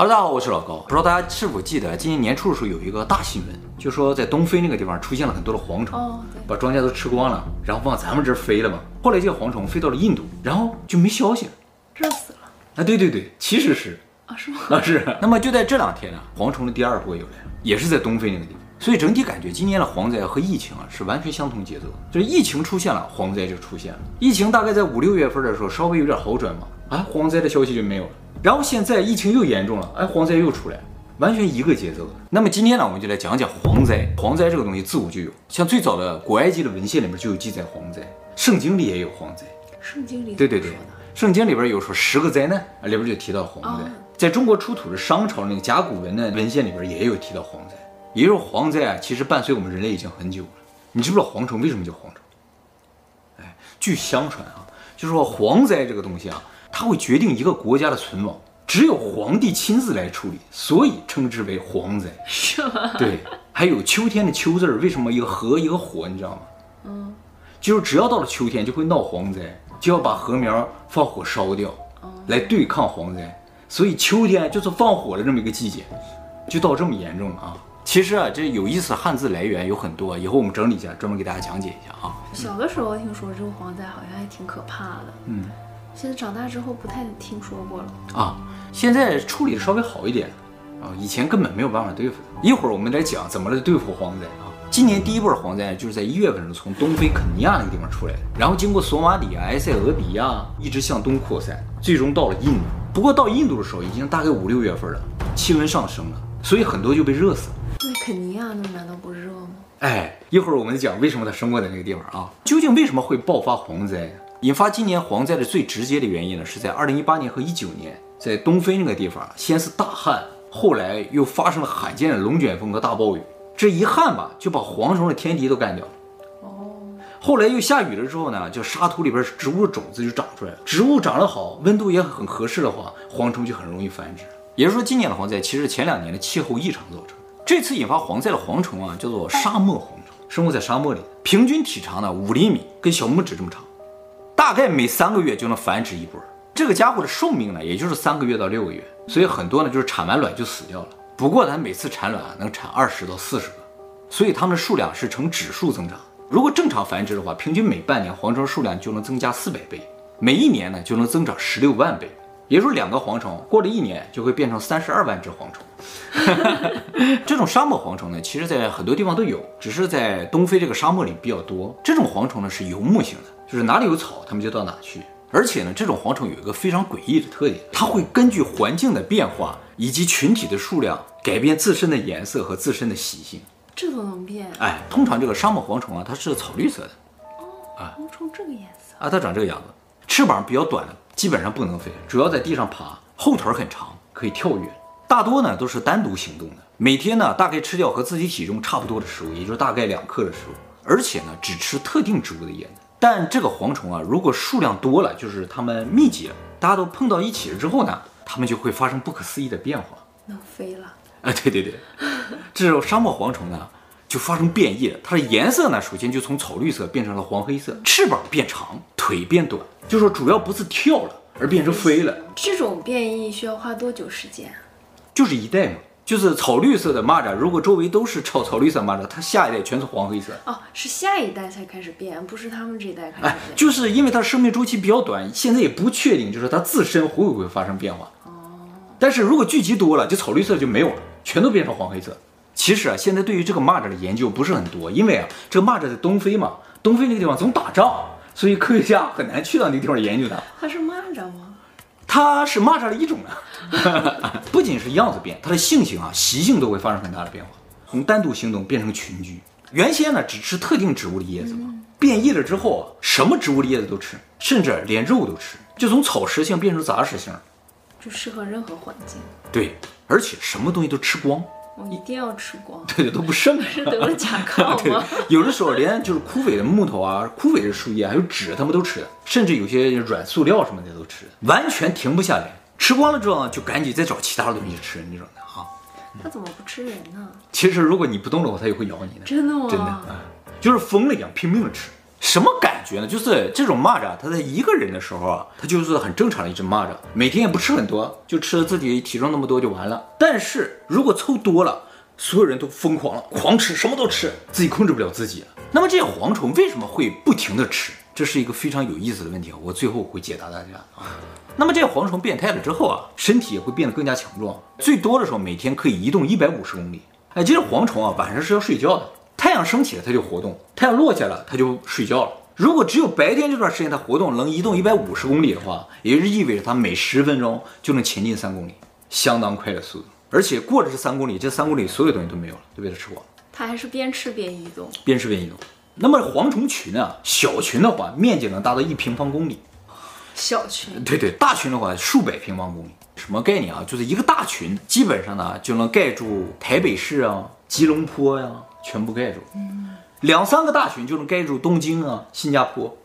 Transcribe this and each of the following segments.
Hello，大家好，我是老高。不知道大家是否记得，今年年初的时候有一个大新闻，就说在东非那个地方出现了很多的蝗虫，把庄稼都吃光了，然后往咱们这儿飞了嘛。后来这个蝗虫飞到了印度，然后就没消息了，热死了啊！对对对，其实是啊，是吗？啊是。那么就在这两天呢，蝗虫的第二波又来了，也是在东非那个地方。所以整体感觉今年的蝗灾和疫情啊是完全相同节奏，就是疫情出现了，蝗灾就出现了。疫情大概在五六月份的时候稍微有点好转嘛，啊，蝗灾的消息就没有了。然后现在疫情又严重了，哎，蝗灾又出来，完全一个节奏。那么今天呢，我们就来讲讲蝗灾。蝗灾这个东西自古就有，像最早的古埃及的文献里面就有记载蝗灾，圣经里也有蝗灾。圣经里对对对，圣经里边有说十个灾难啊，里边就提到蝗灾。哦、在中国出土的商朝那个甲骨文的文献里边也有提到蝗灾。也就是蝗灾啊，其实伴随我们人类已经很久了。你知不知道蝗虫为什么叫蝗虫？哎，据相传啊，就是说蝗灾这个东西啊，它会决定一个国家的存亡，只有皇帝亲自来处理，所以称之为蝗灾。是吗？对，还有秋天的秋字儿，为什么一个禾一个火？你知道吗？嗯，就是只要到了秋天就会闹蝗灾，就要把禾苗放火烧掉，来对抗蝗灾。所以秋天就是放火的这么一个季节，就到这么严重了啊。其实啊，这有意思的汉字来源有很多，以后我们整理一下，专门给大家讲解一下啊。小的时候听说这个蝗灾好像还挺可怕的，嗯，现在长大之后不太听说过了啊。现在处理的稍微好一点啊，以前根本没有办法对付的。一会儿我们来讲怎么来对付蝗灾啊。今年第一波蝗灾就是在一月份时从东非肯尼亚那个地方出来的，然后经过索马里、埃塞俄比亚，一直向东扩散，最终到了印度。不过到印度的时候已经大概五六月份了，气温上升了，所以很多就被热死了。那肯尼亚那难道不热吗？哎，一会儿我们讲为什么它生活在那个地方啊？究竟为什么会爆发蝗灾？引发今年蝗灾的最直接的原因呢，是在二零一八年和一九年，在东非那个地方，先是大旱，后来又发生了罕见的龙卷风和大暴雨。这一旱吧，就把蝗虫的天敌都干掉了。哦。后来又下雨了之后呢，就沙土里边植物的种子就长出来了。植物长得好，温度也很合适的话，蝗虫就很容易繁殖。也就是说，今年的蝗灾其实是前两年的气候异常造成。这次引发蝗灾的蝗虫啊，叫做沙漠蝗虫，生活在沙漠里，平均体长呢五厘米，跟小拇指这么长，大概每三个月就能繁殖一波。这个家伙的寿命呢，也就是三个月到六个月，所以很多呢就是产完卵就死掉了。不过它每次产卵啊能产二十到四十个，所以它们的数量是呈指数增长。如果正常繁殖的话，平均每半年蝗虫数量就能增加四百倍，每一年呢就能增长十六万倍。也就是两个蝗虫过了一年就会变成三十二万只蝗虫。这种沙漠蝗虫呢，其实在很多地方都有，只是在东非这个沙漠里比较多。这种蝗虫呢是游牧型的，就是哪里有草，它们就到哪去。而且呢，这种蝗虫有一个非常诡异的特点，它会根据环境的变化以及群体的数量，改变自身的颜色和自身的习性。这都能变？哎，通常这个沙漠蝗虫啊，它是草绿色的。哦，啊，蝗虫这个颜色啊，它长这个样子，翅膀比较短。基本上不能飞，主要在地上爬，后腿很长，可以跳跃。大多呢都是单独行动的，每天呢大概吃掉和自己体重差不多的食物，也就是大概两克的食物，而且呢只吃特定植物的叶子。但这个蝗虫啊，如果数量多了，就是它们密集了，大家都碰到一起了之后呢，它们就会发生不可思议的变化，能飞了。啊，对对对，这种沙漠蝗虫呢就发生变异了，它的颜色呢首先就从草绿色变成了黄黑色，翅膀变长，腿变短。就说主要不是跳了，而变成飞了。这种变异需要花多久时间？就是一代嘛，就是草绿色的蚂蚱，如果周围都是草草绿色蚂蚱，它下一代全是黄黑色。哦，是下一代才开始变，不是他们这一代开始变。哎，就是因为它生命周期比较短，现在也不确定，就是它自身会不会发生变化。哦。但是如果聚集多了，就草绿色就没有了，全都变成黄黑色。其实啊，现在对于这个蚂蚱的研究不是很多，因为啊，这个蚂蚱在东非嘛，东非那个地方总打仗。所以科学家很难去到那个地方研究它。它是蚂蚱吗？它是蚂蚱的一种啊，不仅是样子变，它的性情啊、习性都会发生很大的变化，从单独行动变成群居。原先呢只吃特定植物的叶子嘛，变异了之后啊，什么植物的叶子都吃，甚至连肉都吃，就从草食性变成杂食性，就适合任何环境。对，而且什么东西都吃光。我一定要吃光，对对，都不剩。是得了甲亢吗？有的时候连就是枯萎的木头啊、枯萎的树叶还有纸，他们都吃的，甚至有些软塑料什么的都吃，完全停不下来。吃光了之后就赶紧再找其他的东西吃那种的哈。它怎么不吃人呢？其实如果你不动的话，它也会咬你的。真的吗？真的啊，就是疯了一样拼命的吃。什么感觉呢？就是这种蚂蚱，它在一个人的时候啊，它就是很正常的一只蚂蚱，每天也不吃很多，就吃了自己体重那么多就完了。但是如果凑多了，所有人都疯狂了，狂吃，什么都吃，自己控制不了自己了。那么这些蝗虫为什么会不停地吃？这是一个非常有意思的问题啊！我最后会解答大家啊。那么这些蝗虫变态了之后啊，身体也会变得更加强壮，最多的时候每天可以移动一百五十公里。哎，其实蝗虫啊，晚上是要睡觉的。太阳升起了，它就活动；太阳落下了，它就睡觉了。如果只有白天这段时间它活动，能移动一百五十公里的话，也就是意味着它每十分钟就能前进三公里，相当快的速度。而且过了这三公里，这三公里所有东西都没有了，都被它吃光了。它还是边吃边移动，边吃边移动。那么蝗虫群啊？小群的话，面积能达到一平方公里。小群。对对，大群的话，数百平方公里。什么概念啊？就是一个大群，基本上呢就能盖住台北市啊、吉隆坡呀、啊。全部盖住，两三个大群就能盖住东京啊、新加坡，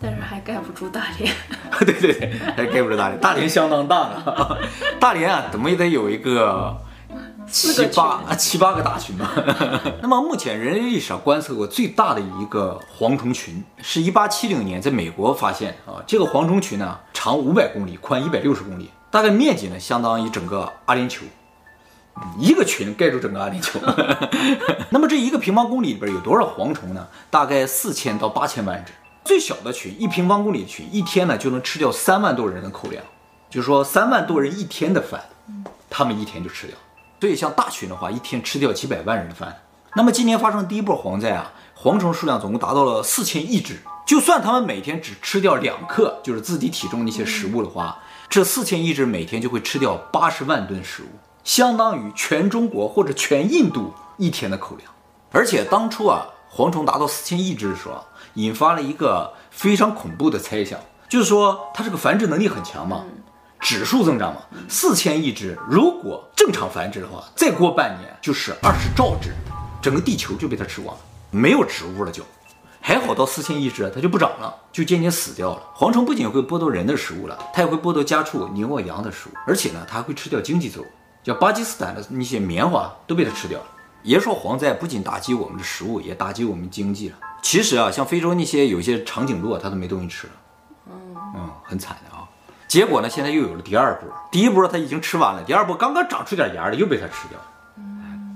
但是还盖不住大连。对对对，还盖不住大连，大连相当大了。大连啊，怎么也得有一个七八啊七八个大群吧。那么目前人类历史上观测过最大的一个蝗虫群，是一八七零年在美国发现啊。这个蝗虫群呢，长五百公里，宽一百六十公里，大概面积呢相当于整个阿联酋。一个群盖住整个阿联酋，那么这一个平方公里里边有多少蝗虫呢？大概四千到八千万只。最小的群，一平方公里的群，一天呢就能吃掉三万多人的口粮，就是说三万多人一天的饭，他们一天就吃掉。所以像大群的话，一天吃掉几百万人的饭。那么今年发生第一波蝗灾啊，蝗虫数量总共达到了四千亿只。就算他们每天只吃掉两克，就是自己体重那些食物的话，这四千亿只每天就会吃掉八十万吨食物。相当于全中国或者全印度一天的口粮，而且当初啊，蝗虫达到四千亿只的时候，引发了一个非常恐怖的猜想，就是说它这个繁殖能力很强嘛，指数增长嘛，四千亿只如果正常繁殖的话，再过半年就是二十兆只，整个地球就被它吃光了，没有植物了就，还好到四千亿只它就不长了，就渐渐死掉了。蝗虫不仅会剥夺人的食物了，它也会剥夺家畜、牛啊羊的食物，而且呢，它还会吃掉经济作物。叫巴基斯坦的那些棉花都被它吃掉了。爷说蝗灾不仅打击我们的食物，也打击我们经济了。其实啊，像非洲那些有些长颈鹿，它都没东西吃了。嗯，很惨的啊。结果呢，现在又有了第二波。第一波它已经吃完了，第二波刚刚长出点芽了，又被它吃掉了。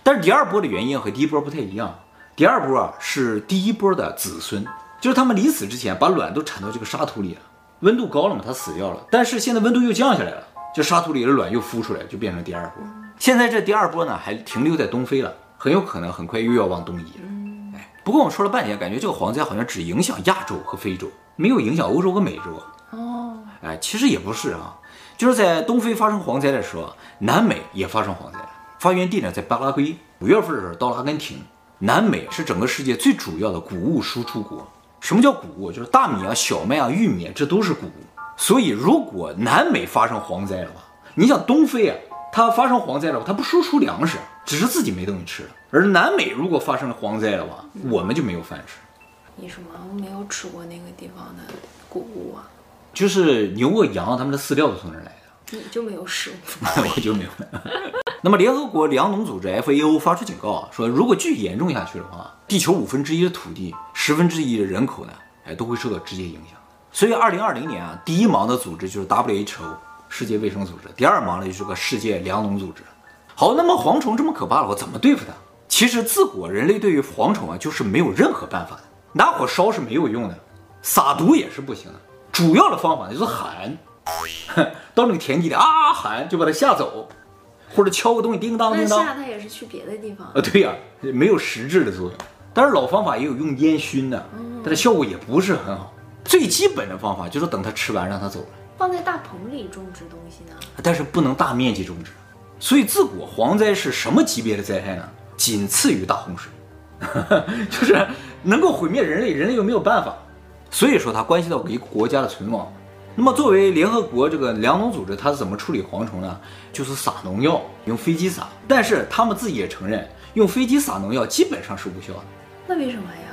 但是第二波的原因和第一波不太一样。第二波啊是第一波的子孙，就是他们临死之前把卵都产到这个沙土里了，温度高了嘛，它死掉了。但是现在温度又降下来了。这沙土里的卵又孵出来，就变成第二波。现在这第二波呢，还停留在东非了，很有可能很快又要往东移了。哎，不过我们说了半天，感觉这个蝗灾好像只影响亚洲和非洲，没有影响欧洲和美洲。哦，哎，其实也不是啊，就是在东非发生蝗灾的时候，南美也发生蝗灾。发源地呢在巴拉圭，五月份的时候到了阿根廷。南美是整个世界最主要的谷物输出国。什么叫谷物？就是大米啊、小麦啊、玉米啊，这都是谷物。所以，如果南美发生蝗灾的话，你想东非啊，它发生蝗灾的话，它不输出粮食，只是自己没东西吃了。而南美如果发生了蝗灾的话，我们就没有饭吃。你什么没有吃过那个地方的谷物啊？就是牛和羊，他们的饲料都从哪儿来的？你就没有食物？我就没有。那么，联合国粮农组织 FAO 发出警告啊，说如果继续严重下去的话，地球五分之一的土地，十分之一的人口呢，哎，都会受到直接影响。所以，二零二零年啊，第一忙的组织就是 WHO 世界卫生组织，第二忙的就是个世界粮农组织。好，那么蝗虫这么可怕了，我怎么对付它？其实自古人类对于蝗虫啊，就是没有任何办法的，拿火烧是没有用的，撒毒也是不行的。主要的方法就是喊，到那个田地里啊喊，就把它吓走，或者敲个东西叮当叮当。吓它也是去别的地方啊？对呀、啊，没有实质的作用。但是老方法也有用烟熏的，但是效果也不是很好。最基本的方法就是等它吃完，让它走了。放在大棚里种植东西呢？但是不能大面积种植。所以自古蝗灾是什么级别的灾害呢？仅次于大洪水，就是能够毁灭人类，人类又没有办法。所以说它关系到一个国家的存亡。那么作为联合国这个粮农组织，它是怎么处理蝗虫呢？就是撒农药，用飞机撒。但是他们自己也承认，用飞机撒农药基本上是无效的。那为什么还要？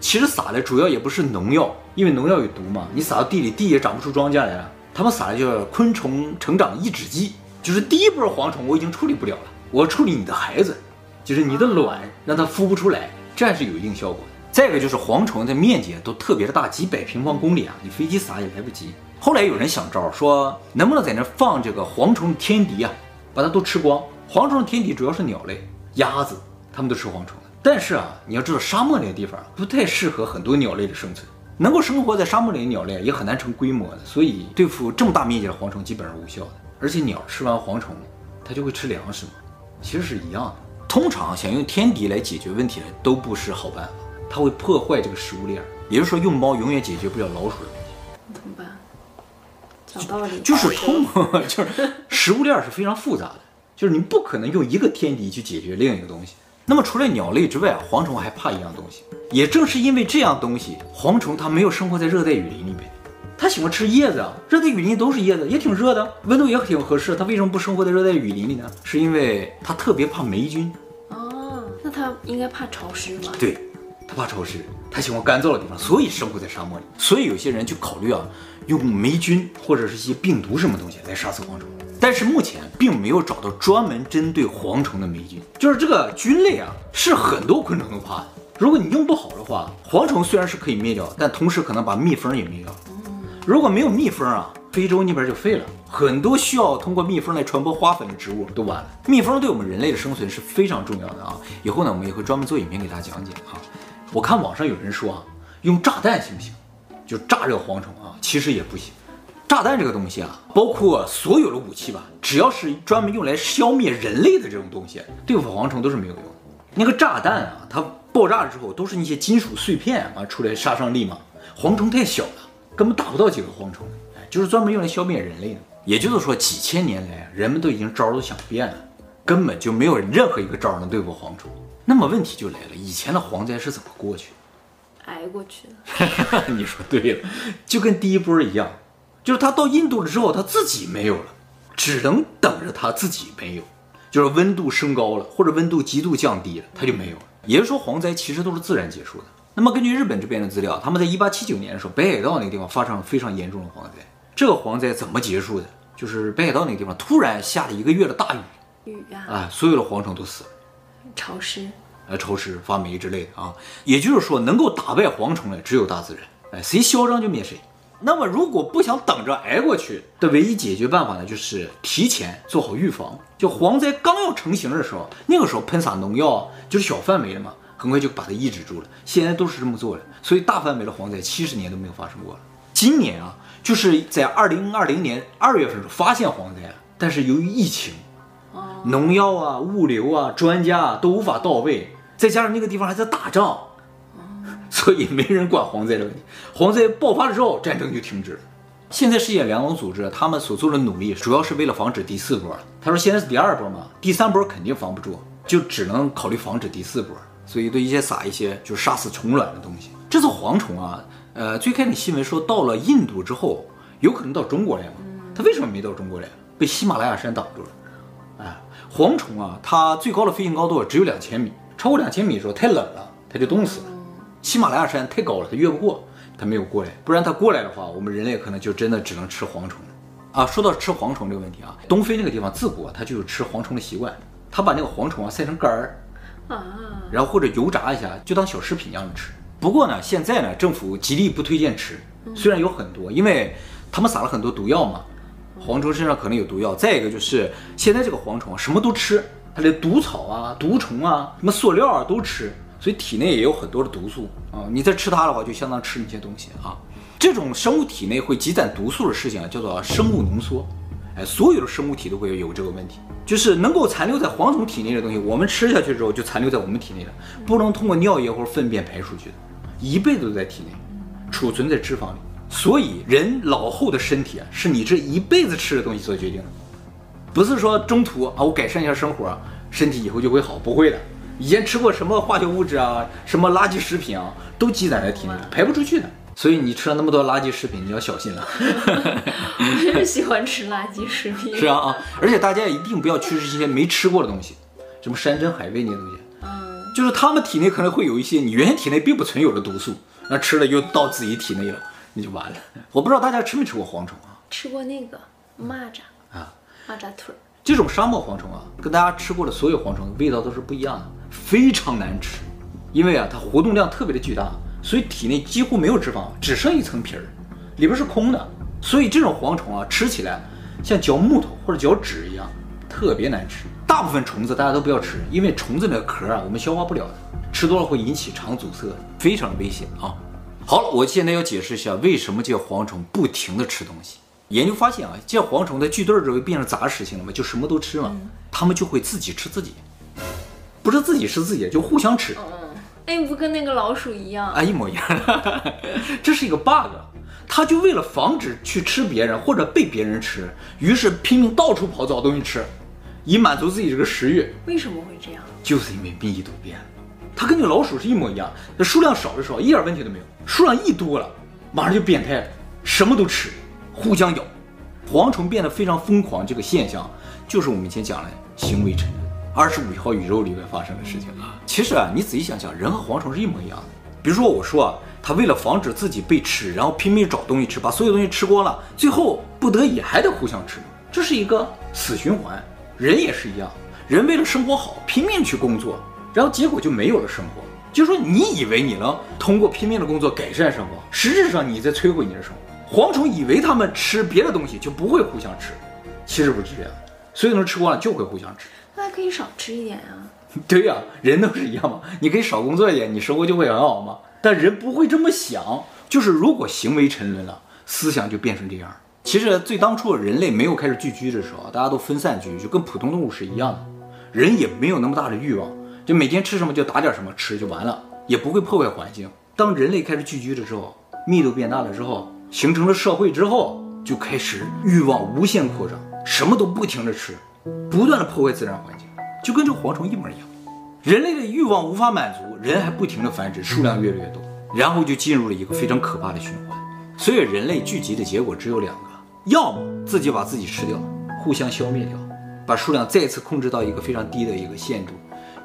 其实撒的主要也不是农药，因为农药有毒嘛，你撒到地里，地也长不出庄稼来了。他们撒的叫昆虫成长抑制剂，就是第一波蝗虫我已经处理不了了，我处理你的孩子，就是你的卵让它孵不出来，这还是有一定效果的。再一个就是蝗虫的面积都特别的大，几百平方公里啊，你飞机撒也来不及。后来有人想招说，能不能在那放这个蝗虫天敌啊，把它都吃光。蝗虫的天敌主要是鸟类，鸭子，它们都吃蝗虫。但是啊，你要知道沙漠那个地方不太适合很多鸟类的生存，能够生活在沙漠里的鸟类也很难成规模的，所以对付这么大面积的蝗虫基本上无效的。而且鸟吃完蝗虫，它就会吃粮食嘛，其实是一样的。通常想用天敌来解决问题的都不是好办法，它会破坏这个食物链，也就是说用猫永远解决不了老鼠的问题。怎么办？讲道理，就是通，就是食物链是非常复杂的，就是你不可能用一个天敌去解决另一个东西。那么除了鸟类之外，蝗虫还怕一样东西，也正是因为这样东西，蝗虫它没有生活在热带雨林里面，它喜欢吃叶子啊，热带雨林都是叶子，也挺热的，温度也挺合适，它为什么不生活在热带雨林里呢？是因为它特别怕霉菌。哦，那它应该怕潮湿吧？对，它怕潮湿，它喜欢干燥的地方，所以生活在沙漠里。所以有些人就考虑啊，用霉菌或者是一些病毒什么东西来杀死蝗虫。但是目前并没有找到专门针对蝗虫的霉菌，就是这个菌类啊，是很多昆虫都怕的。如果你用不好的话，蝗虫虽然是可以灭掉，但同时可能把蜜蜂也灭掉。如果没有蜜蜂啊，非洲那边就废了，很多需要通过蜜蜂来传播花粉的植物都完了。蜜蜂对我们人类的生存是非常重要的啊！以后呢，我们也会专门做影片给大家讲解啊。我看网上有人说啊，用炸弹行不行？就炸这个蝗虫啊，其实也不行。炸弹这个东西啊，包括所有的武器吧，只要是专门用来消灭人类的这种东西，对付蝗虫都是没有用的。那个炸弹啊，它爆炸之后都是那些金属碎片啊出来杀伤力嘛，蝗虫太小了，根本打不到几个蝗虫，就是专门用来消灭人类的。也就是说，几千年来人们都已经招都想遍了，根本就没有任何一个招能对付蝗虫。那么问题就来了，以前的蝗灾是怎么过去的？挨过去的。你说对了，就跟第一波一样。就是他到印度了之后，他自己没有了，只能等着他自己没有。就是温度升高了，或者温度极度降低了，他就没有了。也就是说，蝗灾其实都是自然结束的。那么根据日本这边的资料，他们在一八七九年的时候，北海道那个地方发生了非常严重的蝗灾。这个蝗灾怎么结束的？就是北海道那个地方突然下了一个月的大雨，雨啊，啊，所有的蝗虫都死了，潮湿，呃，潮湿发霉之类的啊。也就是说，能够打败蝗虫的只有大自然，哎，谁嚣张就灭谁。那么，如果不想等着挨过去的唯一解决办法呢，就是提前做好预防。就蝗灾刚要成型的时候，那个时候喷洒农药，就是小范围的嘛，很快就把它抑制住了。现在都是这么做的，所以大范围的蝗灾七十年都没有发生过了。今年啊，就是在二零二零年二月份发现蝗灾了，但是由于疫情，农药啊、物流啊、专家啊都无法到位，再加上那个地方还在打仗。所以没人管蝗灾的问题，蝗灾爆发了之后，战争就停止了。现在世界粮农组织他们所做的努力，主要是为了防止第四波。他说现在是第二波嘛，第三波肯定防不住，就只能考虑防止第四波。所以对一些撒一些就是杀死虫卵的东西。这次蝗虫啊，呃，最开始新闻说到了印度之后，有可能到中国来嘛？它为什么没到中国来？被喜马拉雅山挡住了。哎，蝗虫啊，它最高的飞行高度只有两千米，超过两千米的时候太冷了，它就冻死了。喜马拉雅山太高了，它越不过，它没有过来。不然它过来的话，我们人类可能就真的只能吃蝗虫啊。说到吃蝗虫这个问题啊，东非那个地方自古啊它就有吃蝗虫的习惯，它把那个蝗虫啊晒成干儿啊，然后或者油炸一下，就当小食品一样的吃。不过呢，现在呢，政府极力不推荐吃，虽然有很多，因为他们撒了很多毒药嘛，蝗虫身上可能有毒药。再一个就是现在这个蝗虫什么都吃，它的毒草啊、毒虫啊、什么塑料啊都吃。所以体内也有很多的毒素啊！你再吃它的话，就相当吃那些东西啊。这种生物体内会积攒毒素的事情啊，叫做生物浓缩。哎，所有的生物体都会有这个问题，就是能够残留在蝗虫体内的东西，我们吃下去之后就残留在我们体内了，不能通过尿液或者粪便排出去的，一辈子都在体内，储存在脂肪里。所以人老后的身体啊，是你这一辈子吃的东西所决定的，不是说中途啊我改善一下生活，身体以后就会好，不会的。以前吃过什么化学物质啊，什么垃圾食品啊，都积攒在体内，排不出去的。所以你吃了那么多垃圾食品，你要小心了。我就是喜欢吃垃圾食品。是啊啊，而且大家也一定不要去吃一些没吃过的东西，什么山珍海味那些东西。嗯，就是他们体内可能会有一些你原先体内并不存有的毒素，那吃了又到自己体内了，那就完了。我不知道大家吃没吃过蝗虫啊？吃过那个蚂蚱啊，蚂蚱腿儿。这种沙漠蝗虫啊，跟大家吃过的所有蝗虫味道都是不一样的。非常难吃，因为啊它活动量特别的巨大，所以体内几乎没有脂肪，只剩一层皮儿，里边是空的。所以这种蝗虫啊，吃起来像嚼木头或者嚼纸一样，特别难吃。大部分虫子大家都不要吃，因为虫子那个壳啊，我们消化不了的，吃多了会引起肠阻塞，非常的危险啊。好了，我现在要解释一下为什么这些蝗虫不停地吃东西。研究发现啊，这些蝗虫在聚对之后变成杂食性了嘛，就什么都吃嘛，它们就会自己吃自己，不是自己吃自己，就互相吃。嗯，哎，不跟那个老鼠一样啊，一模一样。这是一个 bug，它就为了防止去吃别人或者被别人吃，于是拼命到处跑找东西吃。以满足自己这个食欲，为什么会这样？就是因为密度变了。它跟那个老鼠是一模一样，那数量少的时候一点问题都没有，数量一多了，马上就变态了，什么都吃，互相咬。蝗虫变得非常疯狂，这个现象就是我们以前讲的行为沉沦，二十五号宇宙里面发生的事情啊。其实啊，你仔细想想，人和蝗虫是一模一样的。比如说我说啊，他为了防止自己被吃，然后拼命找东西吃，把所有东西吃光了，最后不得已还得互相吃，这是一个死循环。人也是一样，人为了生活好，拼命去工作，然后结果就没有了生活。就说，你以为你能通过拼命的工作改善生活，实质上你在摧毁你的生活。蝗虫以为他们吃别的东西就不会互相吃，其实不是这样，所有东西吃光了就会互相吃。那还可以少吃一点啊。对呀、人都是一样嘛，你可以少工作一点，你生活就会很好嘛。但人不会这么想，就是如果行为沉沦了，思想就变成这样。其实最当初人类没有开始聚居的时候，大家都分散居，就跟普通动物是一样的，人也没有那么大的欲望，就每天吃什么就打点什么吃就完了，也不会破坏环境。当人类开始聚居的时候，密度变大了之后，形成了社会之后，就开始欲望无限扩张，什么都不停的吃，不断的破坏自然环境，就跟这蝗虫一模一样。人类的欲望无法满足，人还不停的繁殖，数量越来越多，然后就进入了一个非常可怕的循环。所以人类聚集的结果只有两个。要么自己把自己吃掉，互相消灭掉，把数量再次控制到一个非常低的一个限度；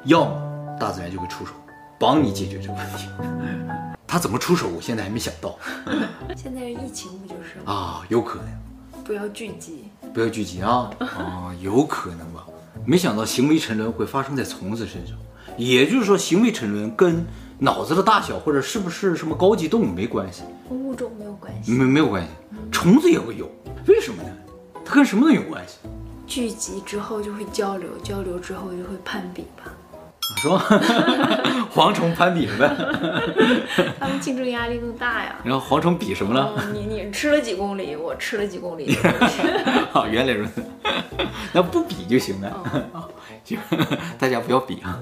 要么大自然就会出手，帮你解决这个问题。他怎么出手？我现在还没想到。现在疫情不就是啊？有可能。不要聚集，不要聚集啊！啊，有可能吧？没想到行为沉沦会发生在虫子身上，也就是说，行为沉沦跟脑子的大小或者是不是什么高级动物没关系，和物种没有关系，没没有关系，虫子也会有。为什么呢？它跟什么都有关系。聚集之后就会交流，交流之后就会攀比吧？是吧？蝗虫攀比什么？他们竞争压力更大呀。然后蝗虫比什么呢？哦、你你吃了几公里，我吃了几公里。好，原来如此。那不比就行了。哦、行，大家不要比啊。